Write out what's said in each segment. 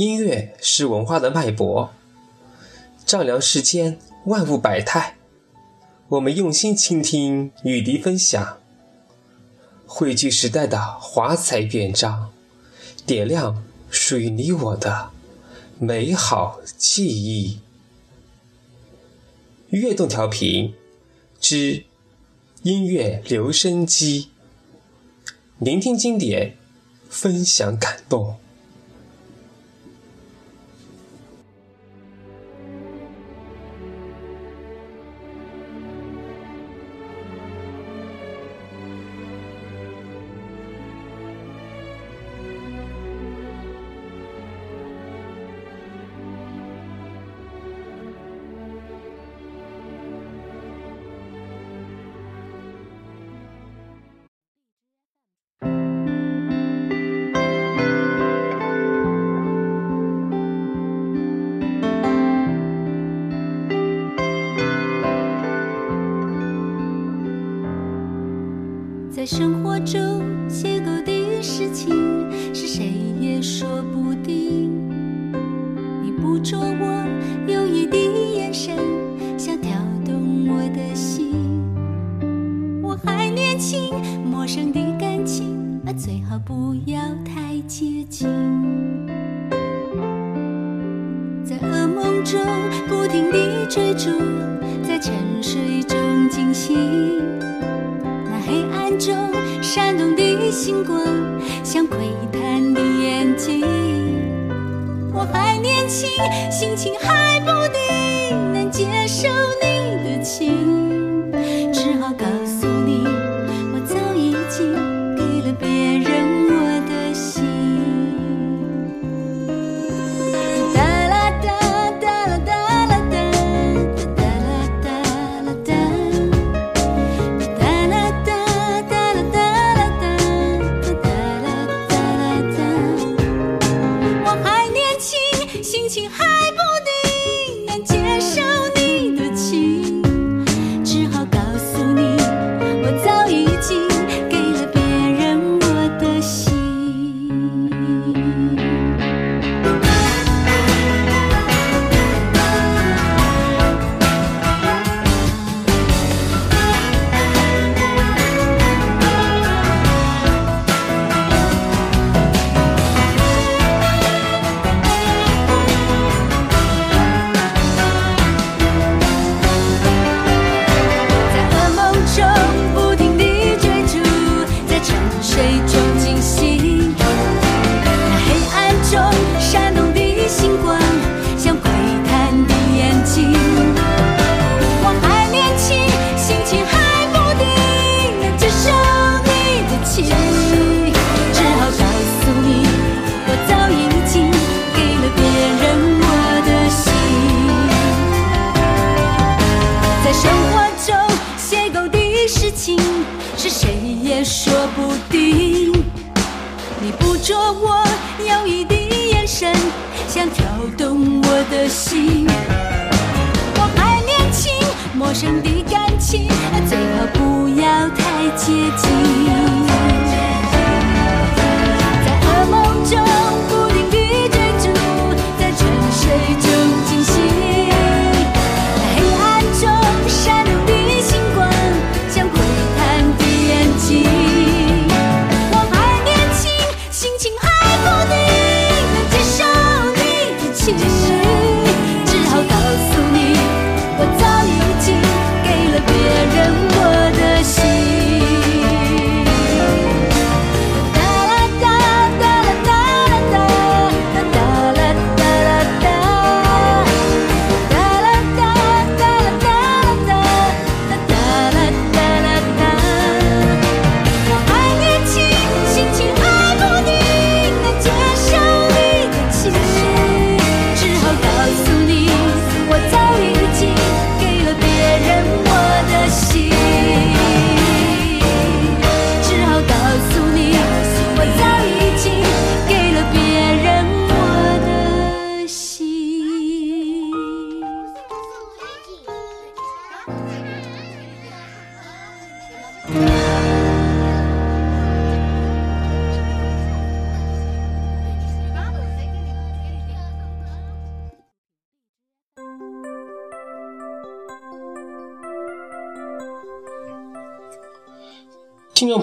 音乐是文化的脉搏。丈量世间万物百态。我们用心倾听与您分享。汇聚时代的华彩乐章。点亮属于你我的美好记忆。悦动调频之音乐留声机。聆听经典分享感动。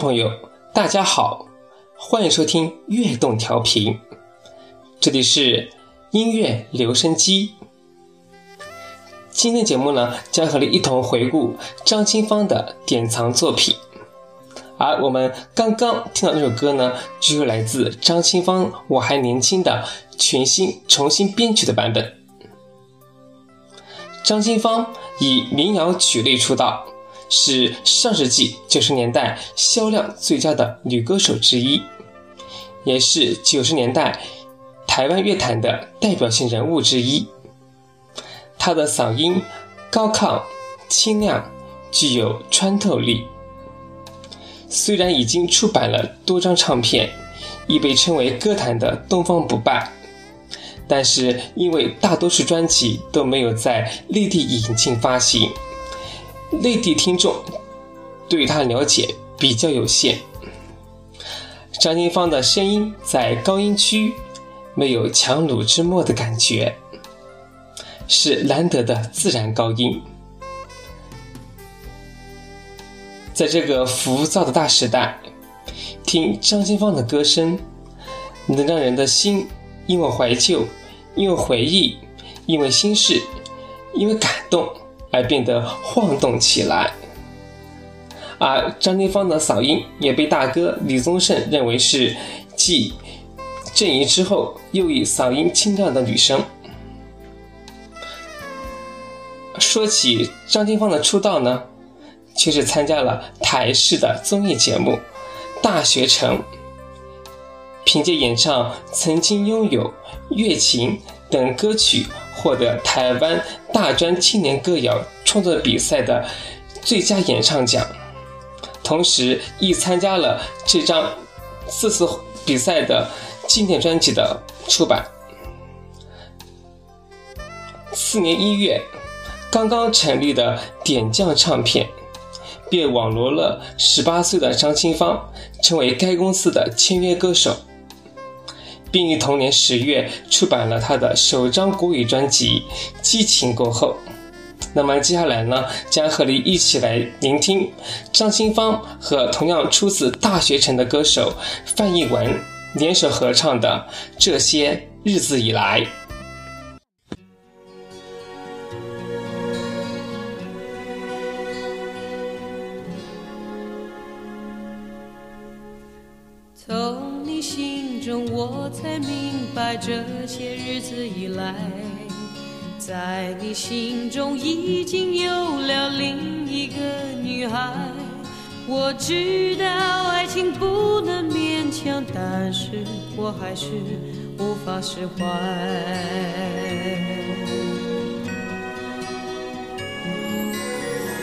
朋友，大家好，欢迎收听悦动调频，这里是音乐留声机。今天节目呢，将和你一同回顾张清芳的典藏作品。而我们刚刚听到那首歌呢，就是来自张清芳《我还年轻》的全新重新编曲的版本。张清芳以民谣曲类出道，是上世纪九十年代销量最佳的女歌手之一，也是九十年代台湾乐坛的代表性人物之一。她的嗓音高亢、清亮，具有穿透力。虽然已经出版了多张唱片，已被称为歌坛的东方不败，但是因为大多数专辑都没有在内地引进发行，内地听众对他了解比较有限。张清芳的声音在高音区没有强弩之末的感觉，是难得的自然高音。在这个浮躁的大时代，听张清芳的歌声，能让人的心因为怀旧、因为回忆、因为心事、因为感动而变得晃动起来。而张清芳的嗓音也被大哥李宗盛认为是继郑怡之后又一嗓音清亮的女生。说起张清芳的出道呢？却是参加了台视的综艺节目《大学城》，凭借演唱《曾经拥有》《月琴》等歌曲，获得台湾大专青年歌谣创作比赛的最佳演唱奖，同时亦参加了这张四次比赛的经典专辑的出版。次年一月，刚刚成立的点将唱片。便网罗了十八岁的张清芳，成为该公司的签约歌手，并于同年十月出版了他的首张国语专辑《激情过后》。那么接下来呢，将和你一起来聆听张清芳和同样出自大学城的歌手范逸文联手合唱的《这些日子以来》。白，这些日子以来，在你心中已经有了另一个女孩。我知道爱情不能勉强，但是我还是无法释怀。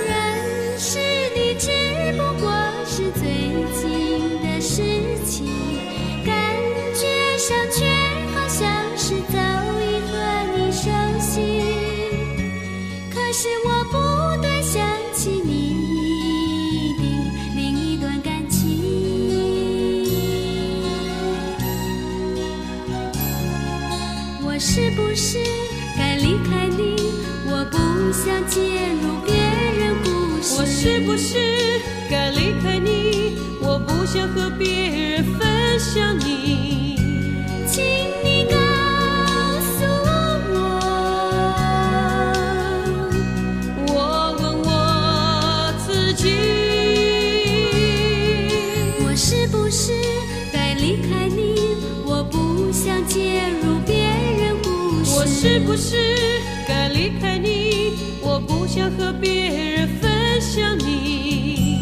认识你只不过是最近的事情。感觉上却是我不断想起你的另一段感情。我是不是该离开你？我不想介入别人故事。我是不是该离开你？我不想和别人分享你。离开你，我不想介入别人故事。我是不是该离开你？我不想和别人分享你。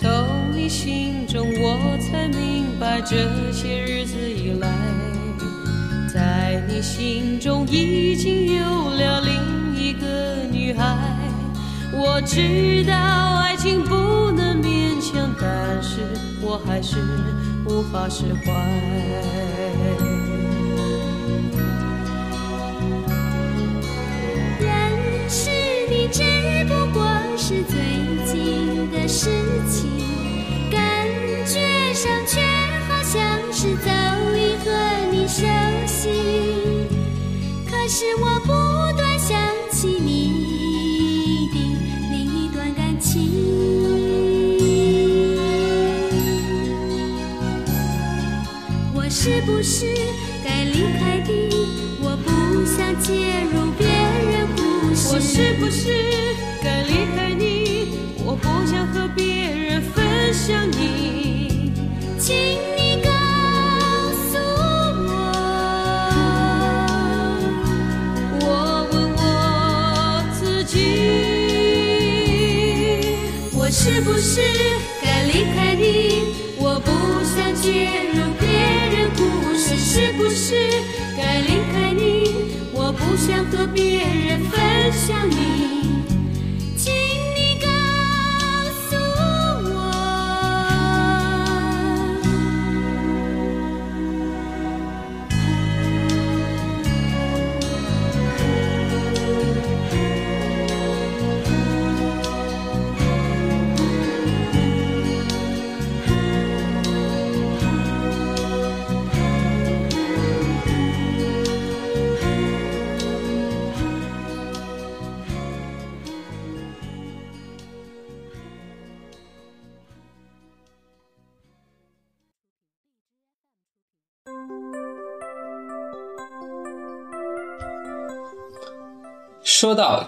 从你心中，我才明白这些日。心中已经有了另一个女孩。我知道爱情不能勉强，但是我还是无法释怀。认识你只不过是最近的事情，感觉上使我不断想起你的另一段感情。我是不是该离开的？我不想介入别人故事。我是不是该离开你？我不想和别人分享你。请是不是该离开你？我不想介入别人故事，是不是该离开你？我不想和别人分享你，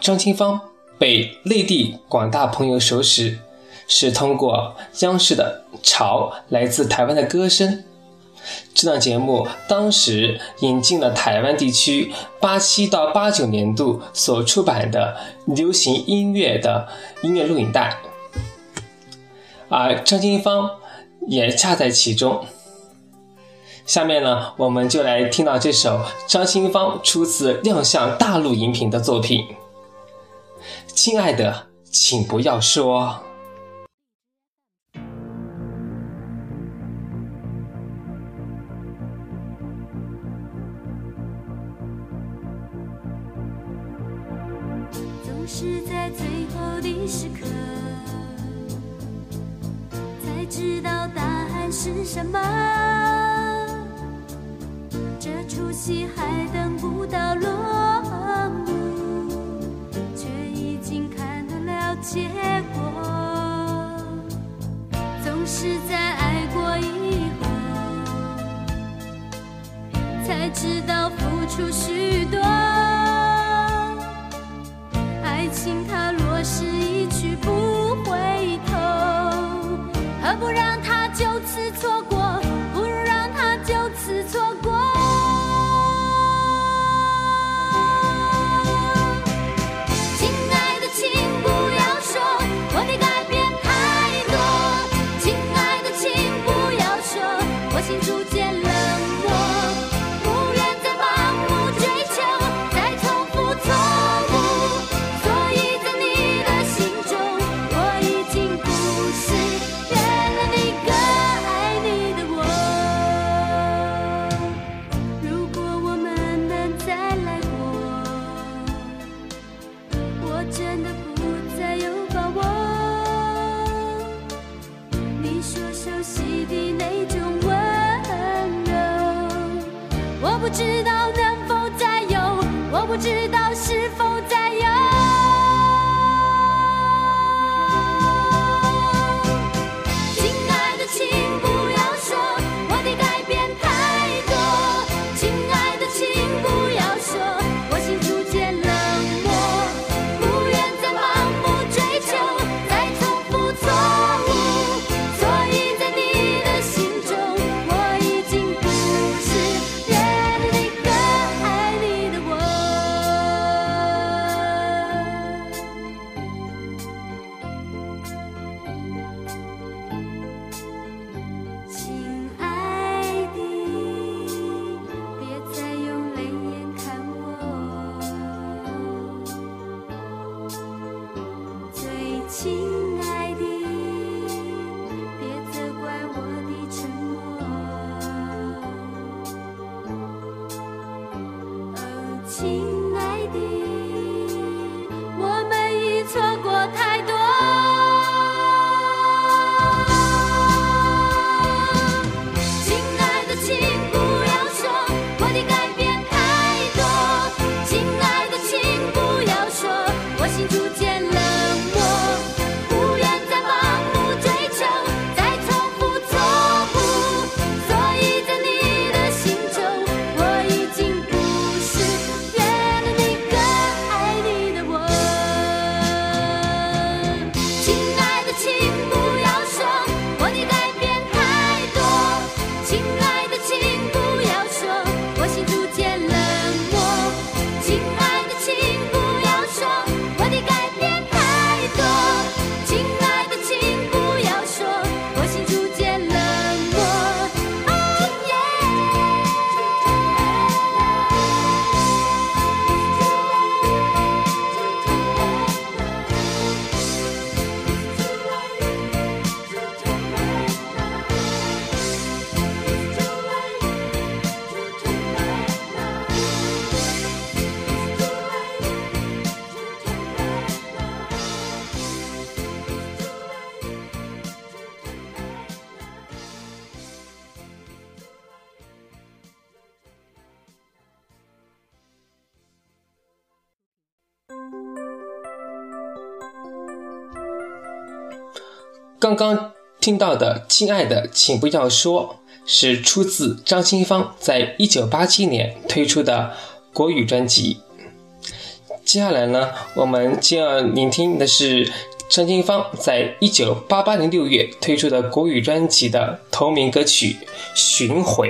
张清芳被内地广大朋友熟识，是通过央视的《潮来自台湾的歌声》这档节目，当时引进了台湾地区八七到八九年度所出版的流行音乐的音乐录影带，而张清芳也恰在其中。下面呢，我们就来听到这首张清芳初次亮相大陆荧屏的作品。亲爱的，请不要说。总是在最后的时刻，才知道答案是什么。这出戏还等不到知道付出许多。爱情它若是一去不回头，何不让它就此错过？不知道刚刚听到的“亲爱的，请不要说”是出自张清芳在一九八七年推出的国语专辑。接下来呢，我们将要聆听的是张清芳在一九八八年六月推出的国语专辑的同名歌曲《巡回》。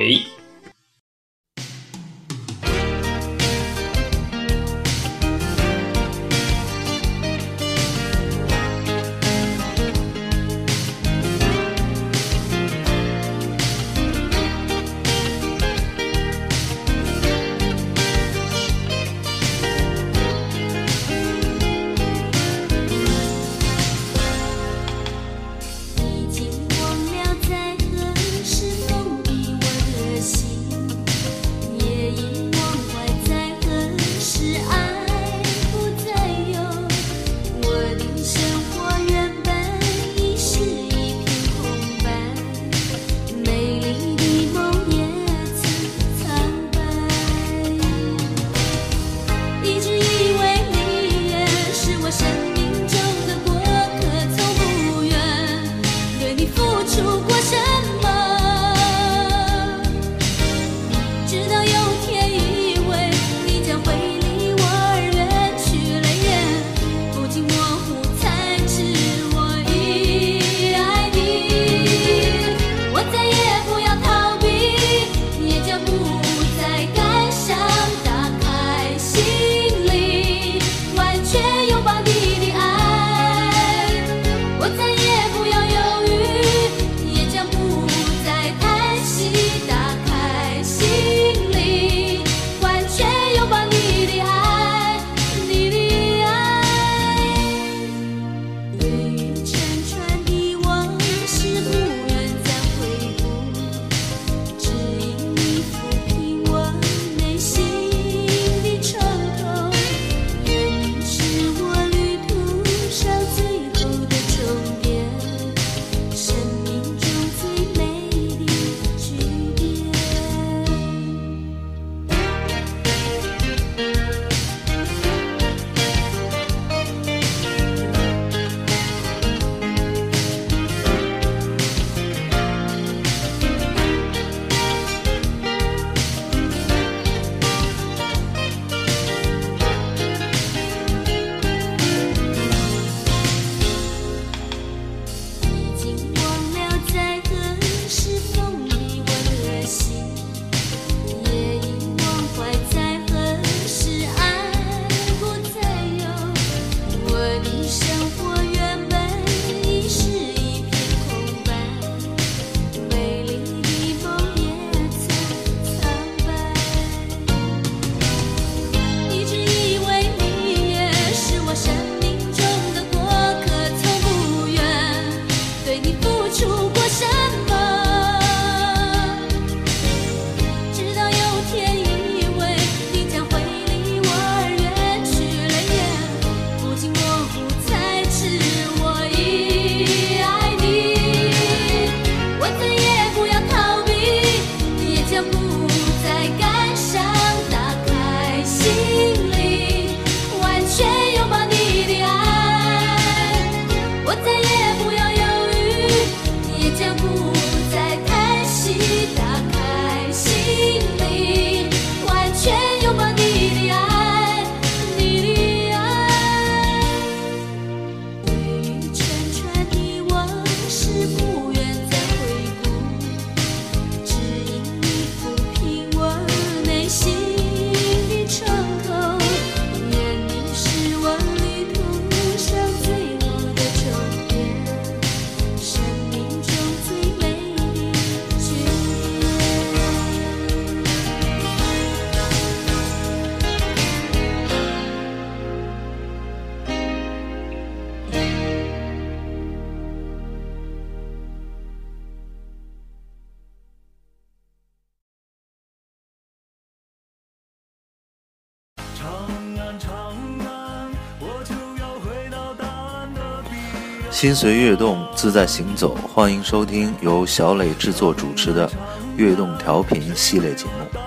心随悦动，自在行走。欢迎收听由小磊制作主持的《悦动调频》系列节目，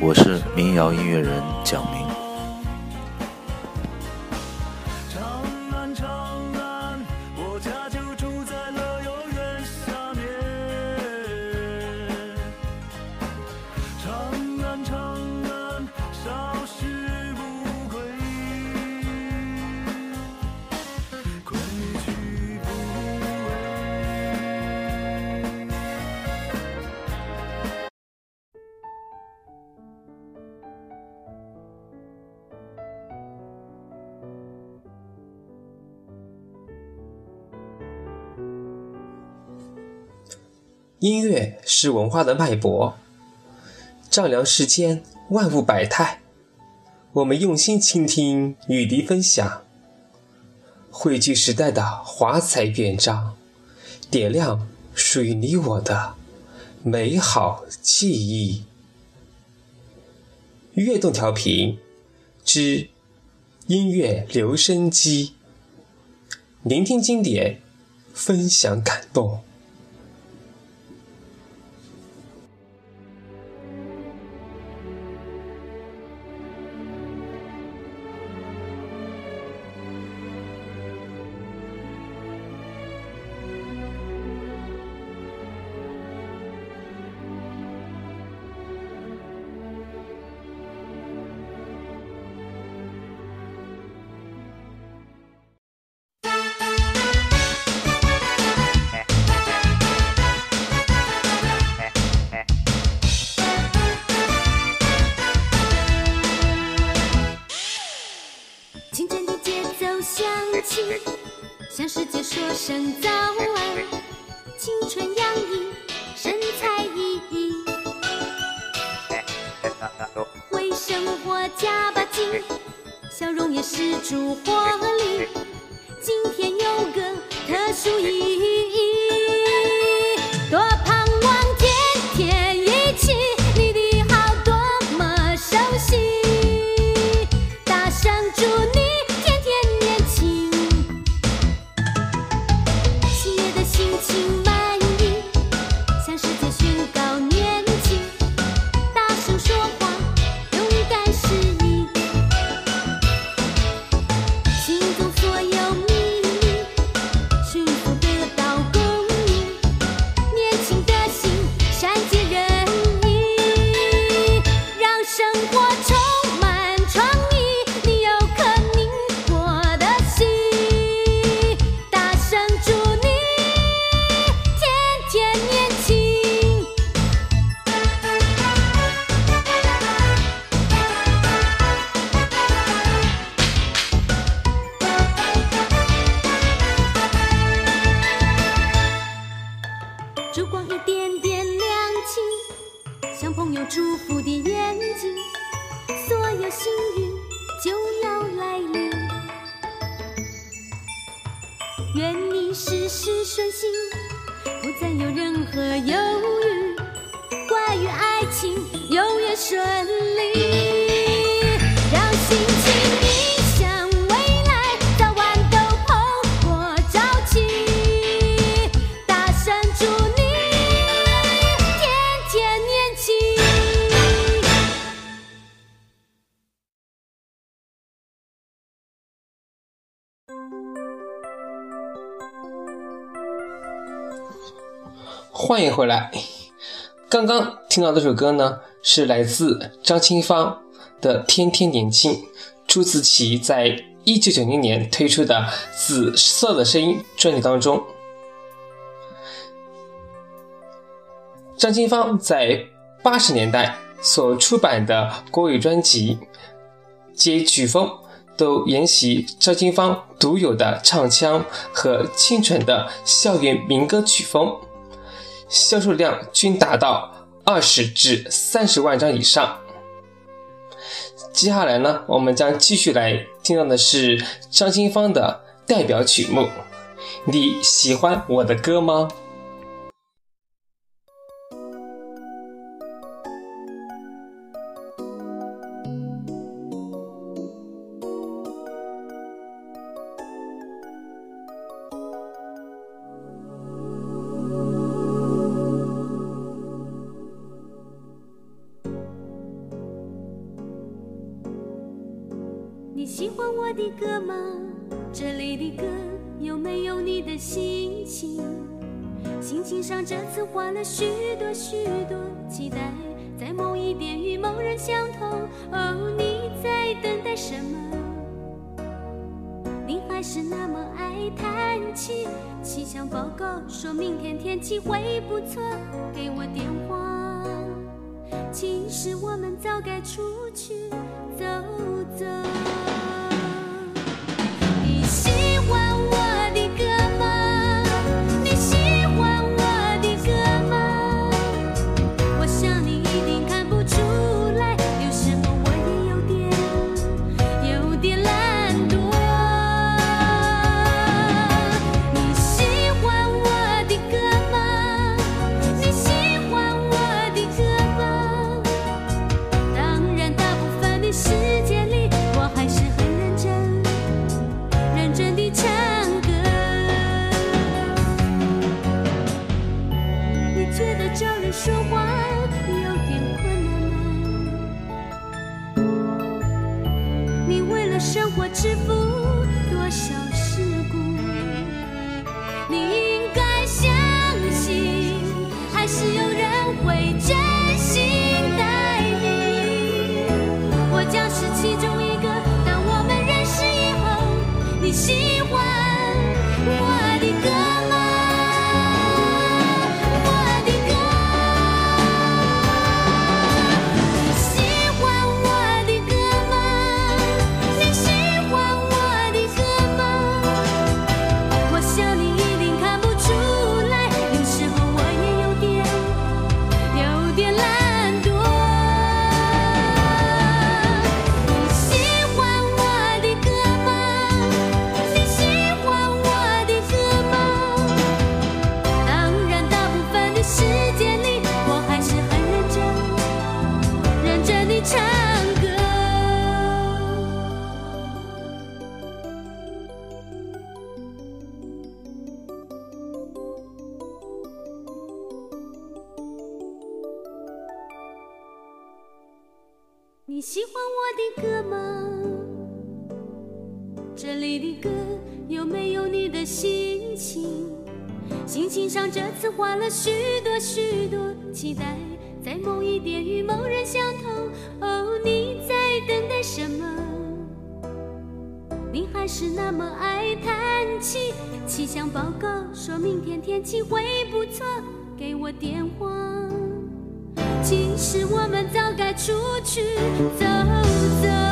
我是民谣音乐人蒋明。音乐是文化的脉搏，丈量世间万物百态。我们用心倾听，与你分享，汇聚时代的华彩乐章，点亮属于你我的美好记忆。悦动调频之音乐留声机，聆听经典，分享感动。向世界说声早安，青春洋溢，神采奕奕，为生活加把劲，笑容也是主活力。今天有个特殊意义，欢迎回来。刚刚听到这首歌呢，是来自张清芳的《天天年轻》，朱自其在一九九零年推出的《紫色的声音》专辑当中。张清芳在八十年代所出版的国语专辑及曲风，都沿袭张清芳独有的唱腔和清纯的校园民歌曲风。销售量均达到二十至三十万张以上。接下来呢，我们将继续来听到的是张清芳的代表曲目。你喜欢我的歌吗？我知哥说明天天气会不错，给我电话。其实我们早该出去走走。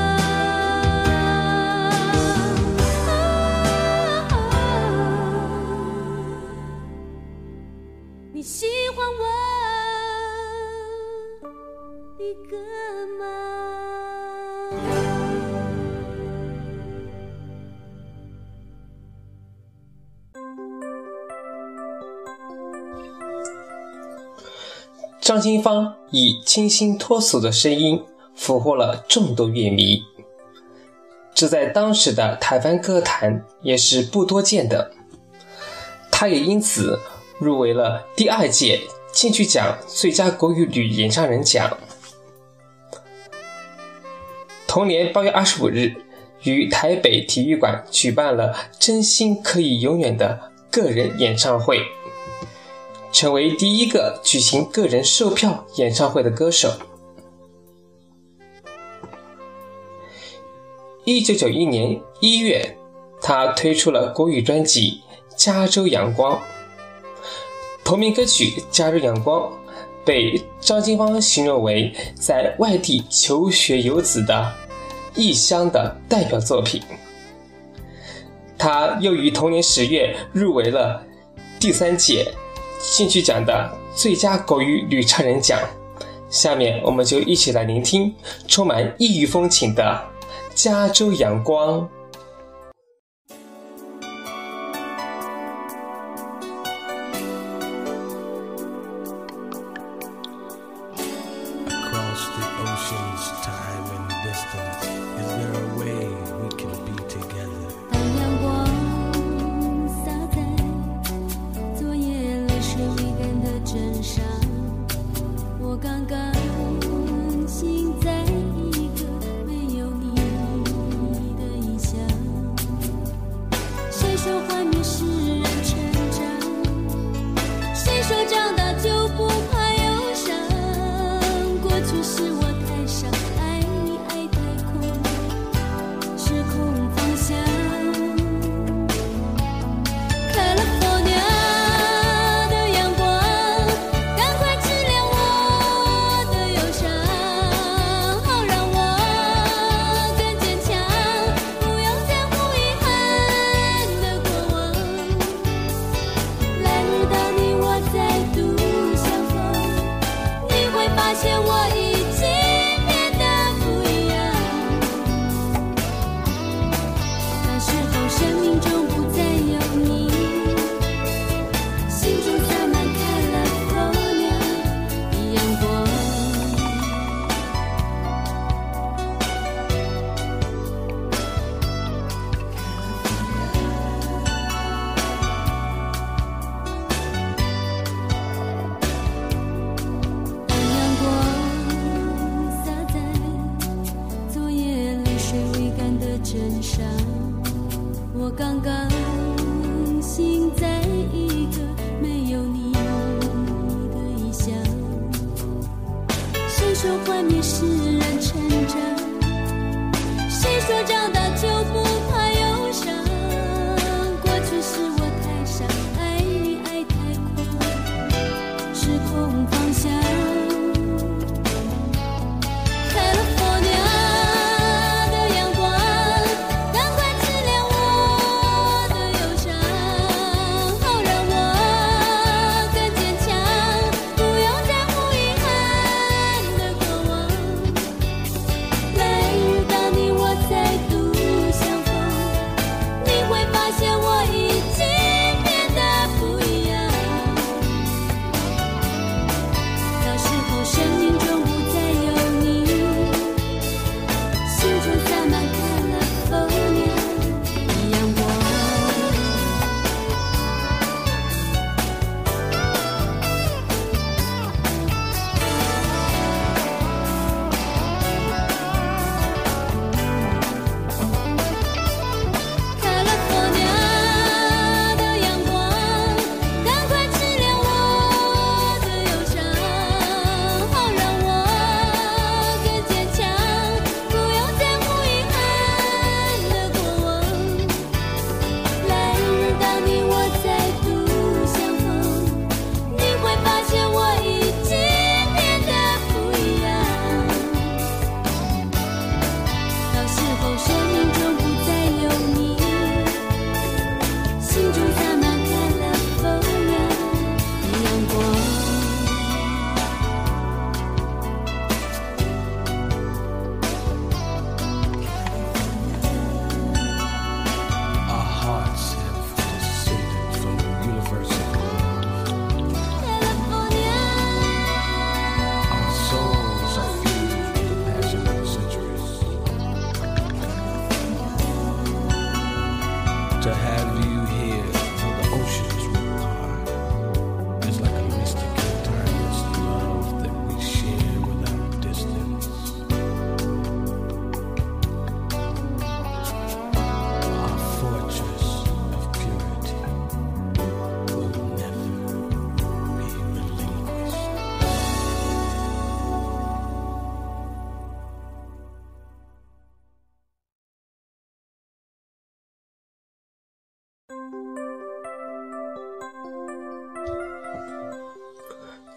张清芳以清新脱俗的声音俘获了众多乐迷，这在当时的台湾歌坛也是不多见的。她也因此入围了第二届金曲奖最佳国语女演唱人奖。同年八月二十五日，于台北体育馆举办了“真心可以永远”的个人演唱会。成为第一个举行个人售票演唱会的歌手。一九九一年一月，他推出了国语专辑《加州阳光》，同名歌曲《加州阳光》被张金芳形容为在外地求学游子的异乡的代表作品。他又于同年十月入围了第三届。金曲奖的最佳国语女唱人奖，下面我们就一起来聆听充满异域风情的《加州阳光》。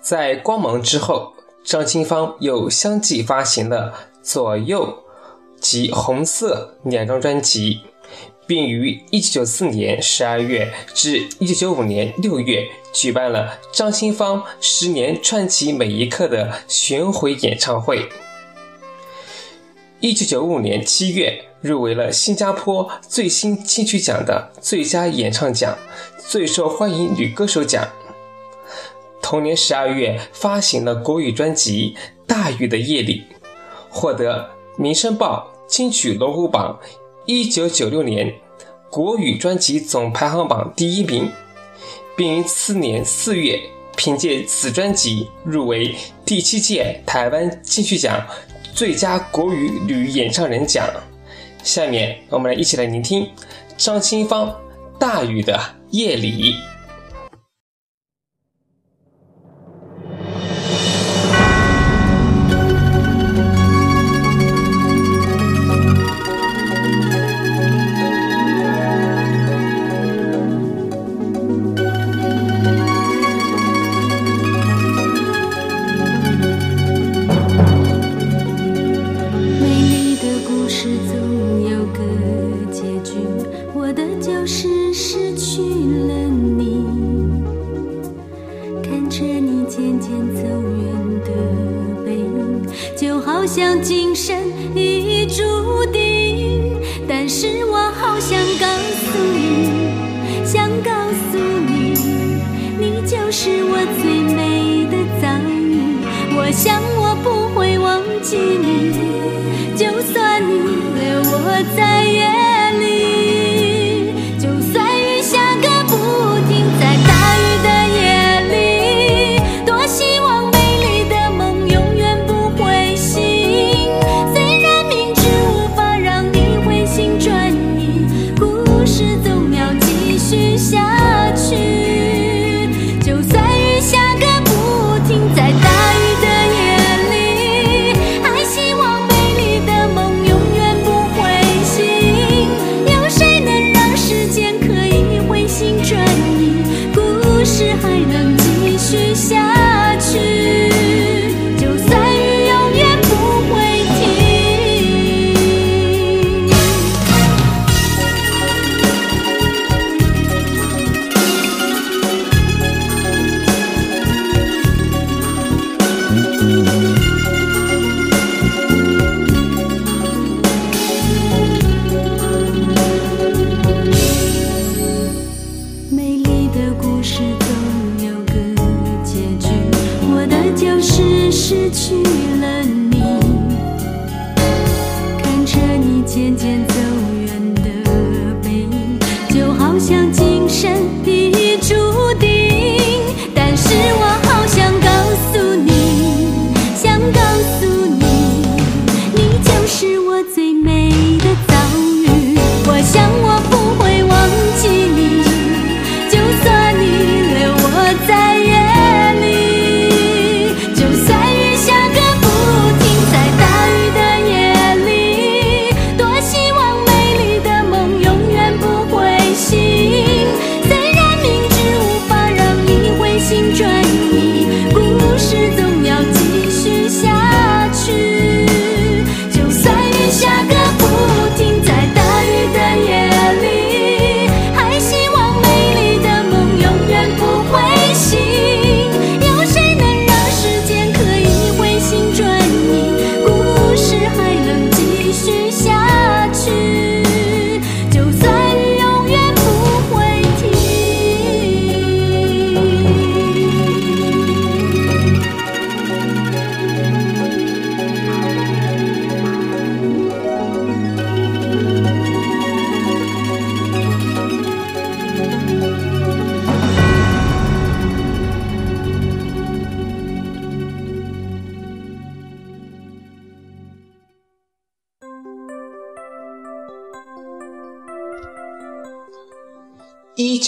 在光芒之后，张清芳又相继发行了《左右》及《红色》两张专辑，并于1994年12月至1995年6月举办了张清芳十年串起每一刻的巡回演唱会。1995年7月入围了新加坡最新金曲奖的最佳演唱奖、最受欢迎女歌手奖。同年十二月发行了国语专辑《大雨的夜里》，获得《民生报》金曲龙虎榜一九九六年国语专辑总排行榜第一名，并于次年四月凭借此专辑入围第七届台湾金曲奖最佳国语女演唱人奖。下面我们来一起来聆听张清芳《大雨的夜里》。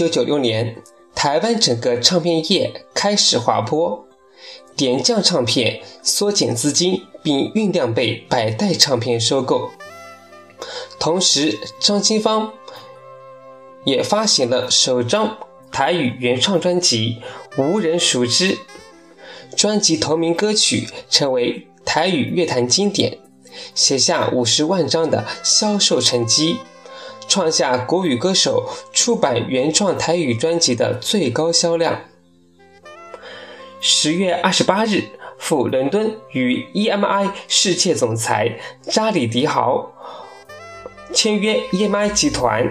九九六年，台湾整个唱片业开始滑坡，点将唱片缩减资金，并酝酿被百代唱片收购。同时，张清芳也发行了首张台语原创专辑《无人熟知》，专辑同名歌曲成为台语乐坛经典，写下五十万张的销售成绩，创下国语歌手出版原创台语专辑的最高销量。十月二十八日，赴伦敦与 EMI 世界总裁扎里迪豪签约 EMI 集团，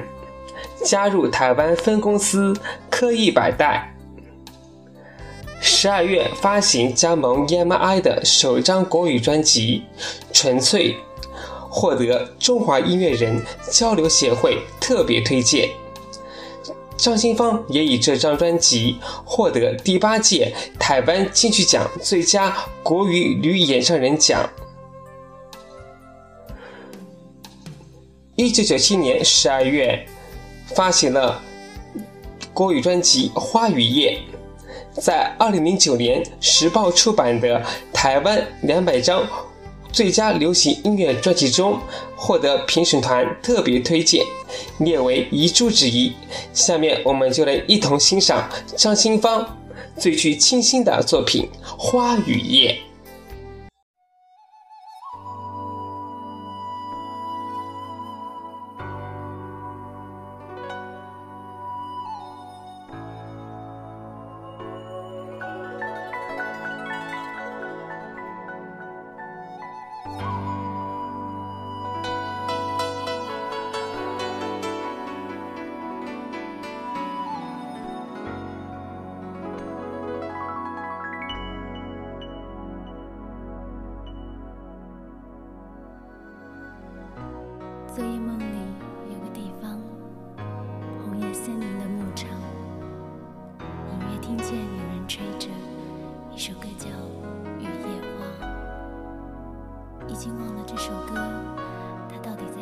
加入台湾分公司科艺百代。十二月发行加盟 EMI 的首张国语专辑《纯粹》，获得中华音乐人交流协会特别推荐。张清芳也以这张专辑获得第八届台湾金曲奖最佳国语女演唱人奖。一九九七年十二月，发行了国语专辑《花与叶》。在二零零九年时报出版的台湾两百张最佳流行音乐专辑中，获得评审团特别推荐，列为遗珠之一。下面我们就来一同欣赏张清芳最具清新的作品《花与叶》。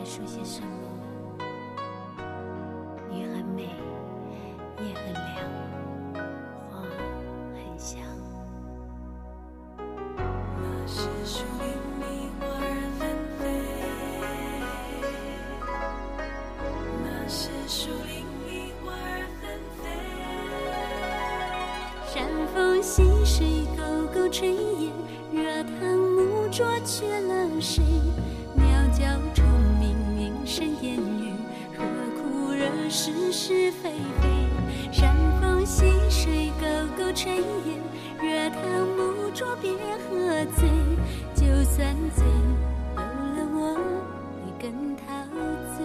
说些什么。雨很美，夜很凉，花很香。那是树林里花儿纷飞，那是树林里花儿纷飞。山风细水，沟沟炊烟，热汤木桌缺了谁？鸟叫虫是是非非？山风溪水，沟沟炊烟，热汤木桌别喝醉，就算醉，有了我会更陶醉。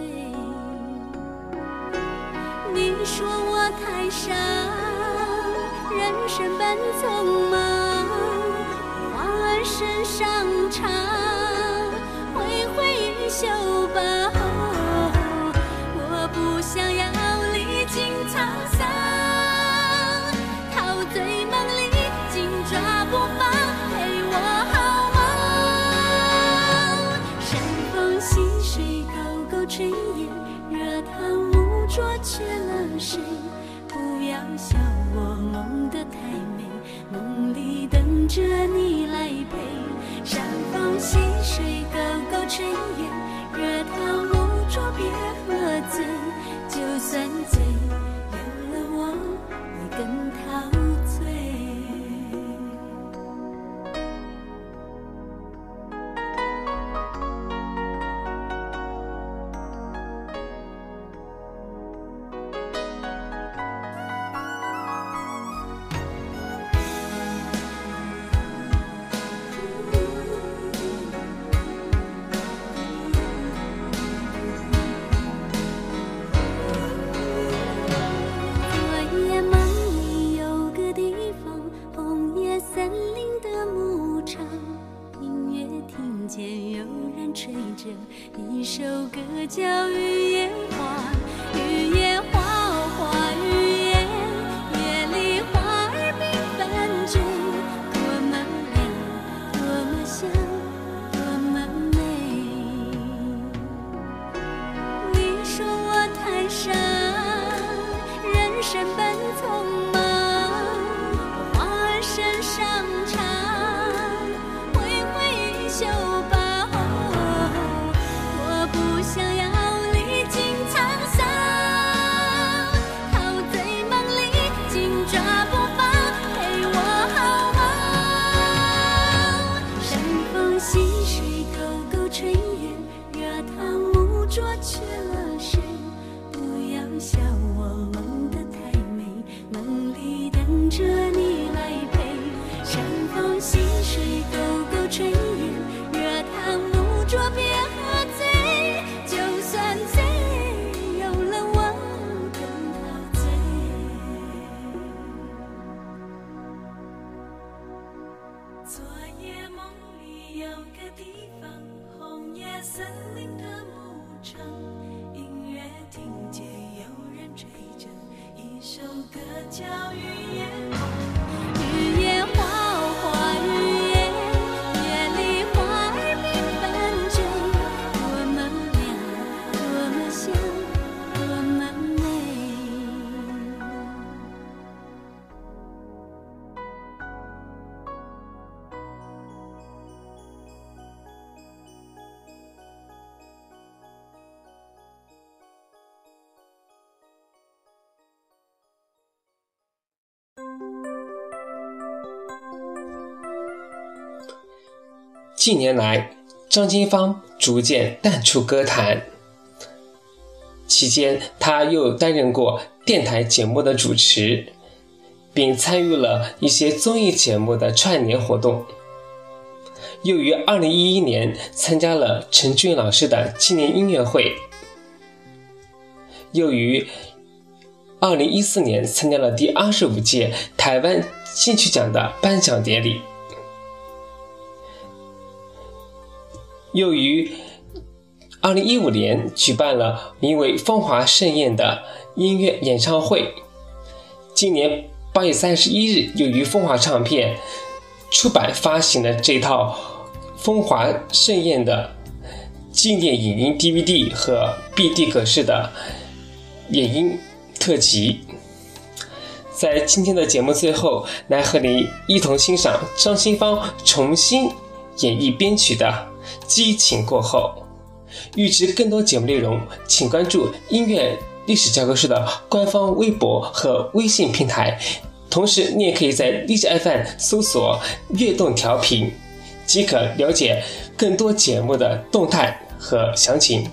你说我太傻，人生本匆忙，地方，红叶森林的牧场，隐约听见有人吹着一首歌叫《雨夜近年来，张金芳逐渐淡出歌坛。期间，他又担任过电台节目的主持，并参与了一些综艺节目的串联活动。又于2011年参加了陈俊老师的纪念音乐会，又于2014年参加了第二十五届台湾金曲奖的颁奖典礼。又于二零一五年举办了名为“风华盛宴”的音乐演唱会。今年八月三十一日，又于风华唱片出版发行了这套“风华盛宴”的纪念影音 DVD 和 BD 格式的影音特辑。在今天的节目最后，来和你一同欣赏张清芳重新演绎编曲的《激情过后》。预知更多节目内容，请关注音乐历史教科书的官方微博和微信平台。同时，你也可以在荔枝 FM 搜索“悦动调频”，即可了解更多节目的动态和详情。